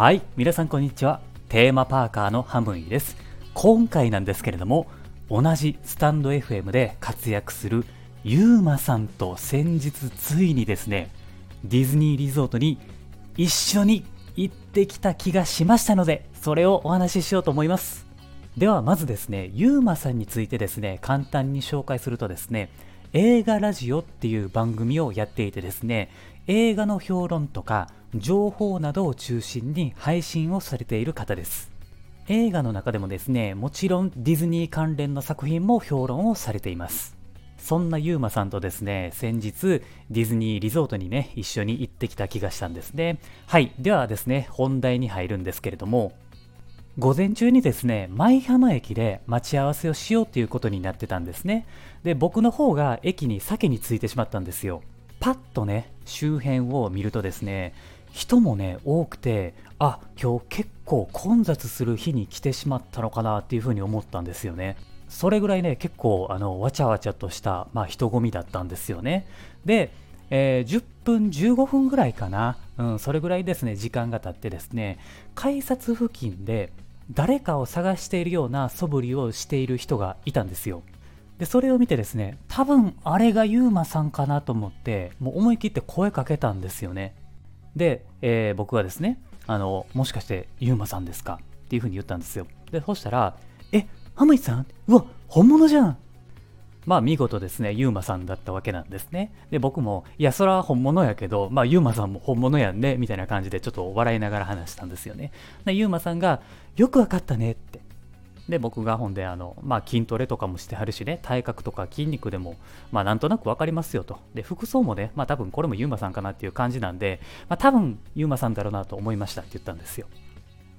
はい、皆さんこんにちは。テーマパーカーのハムイです。今回なんですけれども、同じスタンド FM で活躍するユーマさんと先日ついにですね、ディズニーリゾートに一緒に行ってきた気がしましたので、それをお話ししようと思います。ではまずですね、ユーマさんについてですね、簡単に紹介するとですね、映画ラジオっていう番組をやっていてですね、映画の評論とか情報などを中心に配信をされている方です。映画の中でもですね、もちろんディズニー関連の作品も評論をされています。そんなユーマさんとですね、先日ディズニーリゾートにね、一緒に行ってきた気がしたんですね。はい、ではですね、本題に入るんですけれども、午前中にですね、舞浜駅で待ち合わせをしようということになってたんですね。で、僕の方が駅に先に着いてしまったんですよ。パッとね、周辺を見るとですね、人もね、多くて、あ、今日結構混雑する日に来てしまったのかなっていうふうに思ったんですよね。それぐらいね、結構、あの、わちゃわちゃとした、まあ、人混みだったんですよね。で、えー10分、15分ぐらいかな、うん、それぐらいですね、時間が経ってですね、改札付近で誰かを探しているような素振りをしている人がいたんですよ。で、それを見てですね、多分あれがユーマさんかなと思って、もう思い切って声かけたんですよね。で、えー僕はですね、あの、もしかしてユーマさんですか？っていうふうに言ったんですよ。で、そしたら、え、ハムイさん？うわ、本物じゃんまあ見事ですね、ユーマさんだったわけなんですね。で、僕も、いや、それは本物やけど、まあユーマさんも本物やんね、みたいな感じでちょっと笑いながら話したんですよね。で、ユーマさんが、よくわかったねって。で、僕がほんで、あの、まあ筋トレとかもしてはるしね、体格とか筋肉でも、まあなんとなくわかりますよと。で、服装もね、まあ多分これもユーマさんかなっていう感じなんで、まあ多分ユーマさんだろうなと思いましたって言ったんですよ。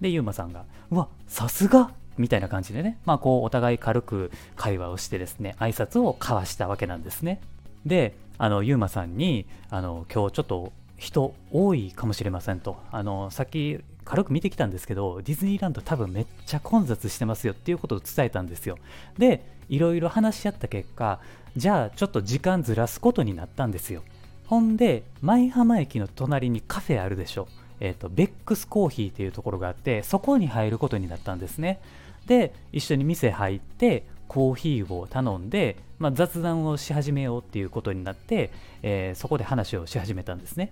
で、ユーマさんが、うわ、さすがみたいな感じでね、まあこうお互い軽く会話をしてですね、挨拶を交わしたわけなんですね。で、あの、ユーマさんに、あの、今日ちょっと人多いかもしれませんと。あの、さっき軽く見てきたんですけど、ディズニーランド多分めっちゃ混雑してますよっていうことを伝えたんですよ。で、いろいろ話し合った結果、じゃあちょっと時間ずらすことになったんですよ。ほんで、舞浜駅の隣にカフェあるでしょ。えっ、と、ベックスコーヒーっていうところがあって、そこに入ることになったんですね。で、一緒に店入って、コーヒーを頼んで、まあ、雑談をし始めようっていうことになって、えーそこで話をし始めたんですね。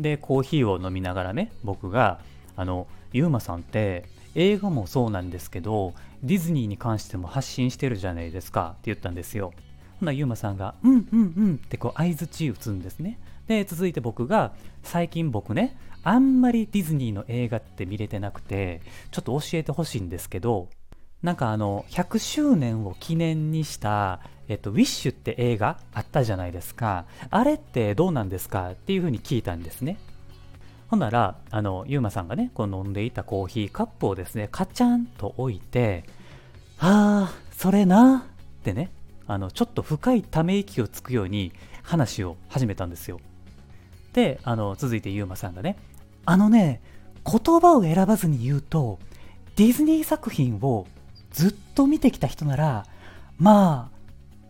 で、コーヒーを飲みながらね、僕が、あの、ユーマさんって、映画もそうなんですけど、ディズニーに関しても発信してるじゃないですかって言ったんですよ。ほな、ユーマさんが、うんうんうんってこう相づち打つんですね。で、続いて僕が、最近僕ね、あんまりディズニーの映画って見れてなくて、ちょっと教えてほしいんですけど、なんかあの、100周年を記念にした、えっと、ウィッシュって映画あったじゃないですか。あれってどうなんですか？っていうふうに聞いたんですね。ほんなら、あの、ゆうまさんがね、こう飲んでいたコーヒーカップをですね、カチャンと置いて、あー、それなってね、あの、ちょっと深いため息をつくように話を始めたんですよ。で、あの、続いてゆうまさんがね、あのね、言葉を選ばずに言うと、ディズニー作品をずっと見てきた人なら、まあ、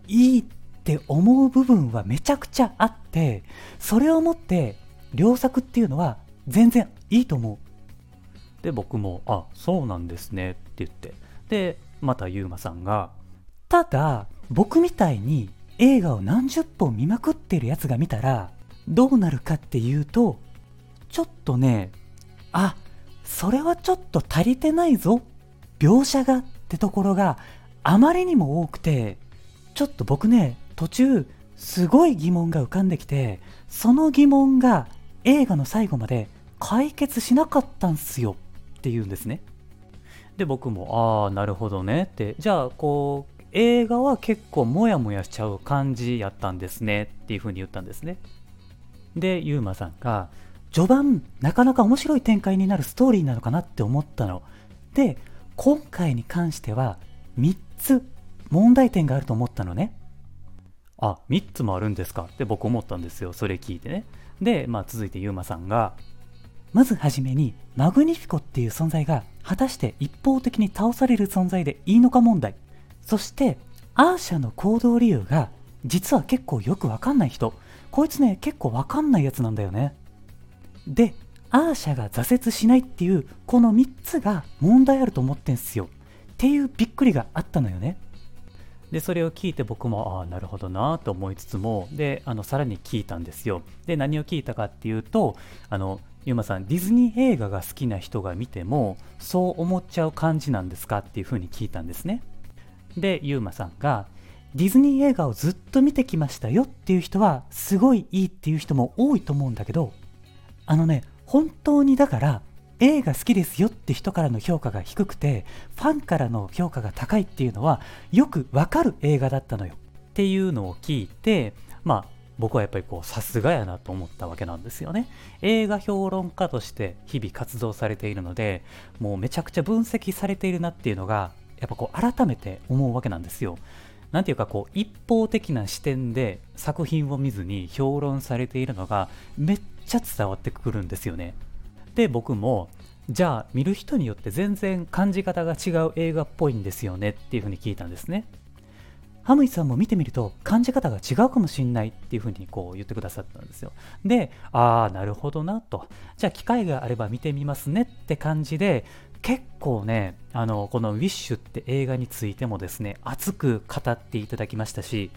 いいって思う部分はめちゃくちゃあって、それをもって、良作っていうのは全然いいと思う。で、僕も、あ、そうなんですねって言って。で、またゆうまさんが、ただ、僕みたいに映画を何十本見まくってるやつが見たら、どうなるかっていうと、ちょっとね、あ、それはちょっと足りてないぞ。描写がってところがあまりにも多くて、ちょっと僕ね、途中、すごい疑問が浮かんできて、その疑問が映画の最後まで解決しなかったんすよって言うんですね。で、僕も、ああ、なるほどねって、じゃあ、こう、映画は結構モヤモヤしちゃう感じやったんですねっていうふうに言ったんですね。で、ゆうまさんが、序盤、なかなか面白い展開になるストーリーなのかなって思ったの。で、今回に関しては、3つ問題点があると思ったのね。あ、3つもあるんですか？って僕思ったんですよ。それ聞いてね。で、まあ続いてゆうまさんが、まずはじめに、マグニフィコっていう存在が、果たして一方的に倒される存在でいいのか問題。そして、アーシャの行動理由が、実は結構よくわかんない人。こいつね、結構わかんないやつなんだよね。で、アーシャが挫折しないっていうこの3つが問題あると思ってんすよ。っていうびっくりがあったのよね。でそれを聞いて僕もああなるほどなと思いつつもであのさらに聞いたんですよ。で何を聞いたかっていうとあのゆうまさんディズニー映画が好きな人が見てもそう思っちゃう感じなんですかっていうふうに聞いたんですね。でゆうまさんがディズニー映画をずっと見てきましたよっていう人はすごいいいっていう人も多いと思うんだけどあのね本当にだから映画好きですよって人からの評価が低くてファンからの評価が高いっていうのはよくわかる映画だったのよ。っていうのを聞いてまあ僕はやっぱりこうさすがやなと思ったわけなんですよね。映画評論家として日々活動されているのでもうめちゃくちゃ分析されているなっていうのがやっぱこう改めて思うわけなんですよ。なんていうかこう一方的な視点で作品を見ずに評論されているのがめっちゃ伝わってくるんですよね。で僕もじゃあ見る人によって全然感じ方が違う映画っぽいんですよねっていうふうに聞いたんですね。ハムイさんも見てみると感じ方が違うかもしんないっていうふうにこう言ってくださったんですよ。で、ああ、なるほどなと。じゃあ機会があれば見てみますねって感じで結構ね、あの、このウィッシュって映画についてもですね、熱く語っていただきましたし、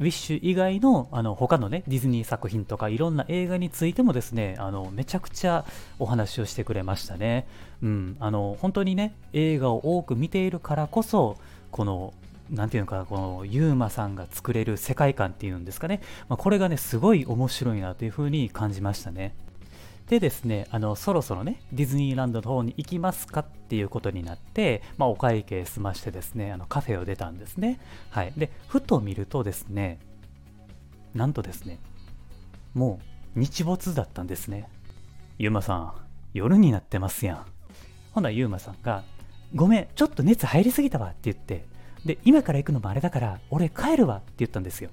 ウィッシュ以外のあの他のねディズニー作品とかいろんな映画についてもですねあのめちゃくちゃお話をしてくれましたね。うん、あの本当にね映画を多く見ているからこそこのなんていうのかこのユーマさんが作れる世界観っていうんですかね、まあ、これがねすごい面白いなというふうに感じましたね。でですね、あの、そろそろね、ディズニーランドの方に行きますかっていうことになって、まあ、お会計済ましてですね、あの、カフェを出たんですね。はい。で、ふと見るとですね、なんとですね、もう日没だったんですね。ゆうまさん、夜になってますやん。ほな、ゆうまさんが、ごめん、ちょっと熱入りすぎたわって言って、で、今から行くのもあれだから、俺帰るわって言ったんですよ。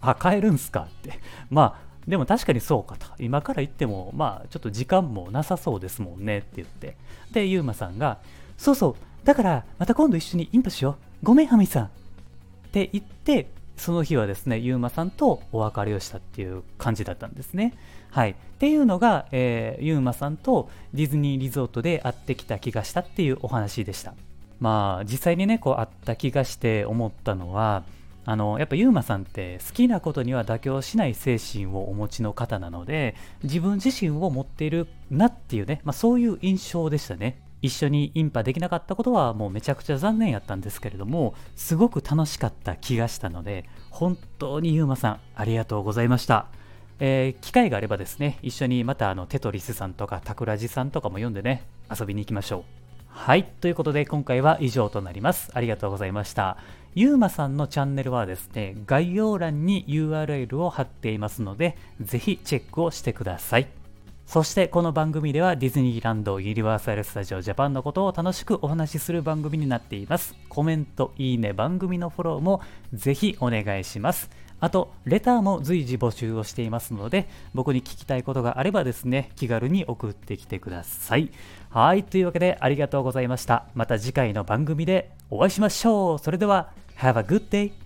あ、帰るんすかって。まあ、でも確かにそうかと。今から行っても、まあ、ちょっと時間もなさそうですもんねって言って。で、ゆうまさんが、そうそう、だからまた今度一緒にインパしよう。ごめん、ハミさん。って言って、その日はですね、ゆうまさんとお別れをしたっていう感じだったんですね。はい。っていうのが、えー、ゆうまさんとディズニーリゾートで会ってきた気がしたっていうお話でした。まあ、実際にね、こう会った気がして思ったのは、あのやっぱユーマさんって好きなことには妥協しない精神をお持ちの方なので自分自身を持っているなっていうね、まあ、そういう印象でしたね。一緒にインパできなかったことはもうめちゃくちゃ残念やったんですけれどもすごく楽しかった気がしたので本当にユーマさんありがとうございました。えー、機会があればですね一緒にまたあのテトリスさんとかタクラジさんとかも読んでね遊びに行きましょう。はいということで今回は以上となりますありがとうございましたゆうまさんのチャンネルはですね、概要欄に URL を貼っていますので、ぜひチェックをしてください。そしてこの番組ではディズニーランドユニバーサル・スタジオ・ジャパンのことを楽しくお話しする番組になっています。コメント、いいね、番組のフォローもぜひお願いします。あと、レターも随時募集をしていますので、僕に聞きたいことがあればですね、気軽に送ってきてください。はい、というわけでありがとうございました。また次回の番組でお会いしましょう。それでは、Have a good day!